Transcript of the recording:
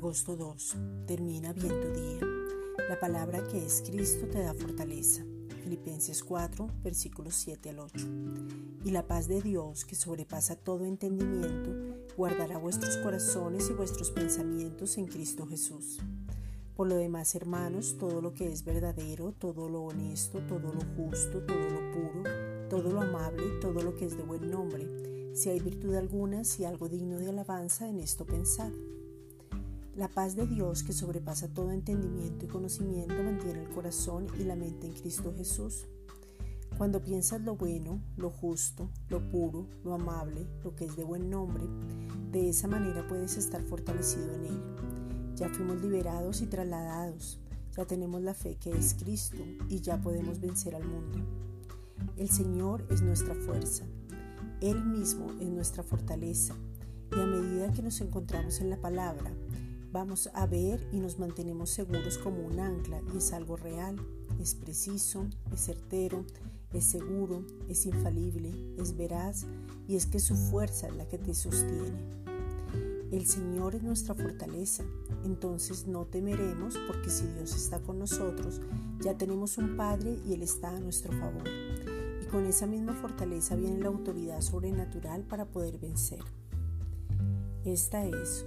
Agosto 2. Termina bien tu día. La palabra que es Cristo te da fortaleza. Filipenses 4, versículos 7 al 8. Y la paz de Dios, que sobrepasa todo entendimiento, guardará vuestros corazones y vuestros pensamientos en Cristo Jesús. Por lo demás, hermanos, todo lo que es verdadero, todo lo honesto, todo lo justo, todo lo puro, todo lo amable, todo lo que es de buen nombre, si hay virtud alguna, si algo digno de alabanza, en esto pensad. La paz de Dios que sobrepasa todo entendimiento y conocimiento mantiene el corazón y la mente en Cristo Jesús. Cuando piensas lo bueno, lo justo, lo puro, lo amable, lo que es de buen nombre, de esa manera puedes estar fortalecido en Él. Ya fuimos liberados y trasladados, ya tenemos la fe que es Cristo y ya podemos vencer al mundo. El Señor es nuestra fuerza, Él mismo es nuestra fortaleza y a medida que nos encontramos en la palabra, Vamos a ver y nos mantenemos seguros como un ancla y es algo real, es preciso, es certero, es seguro, es infalible, es veraz y es que su fuerza es la que te sostiene. El Señor es nuestra fortaleza, entonces no temeremos porque si Dios está con nosotros, ya tenemos un Padre y Él está a nuestro favor. Y con esa misma fortaleza viene la autoridad sobrenatural para poder vencer. Esta es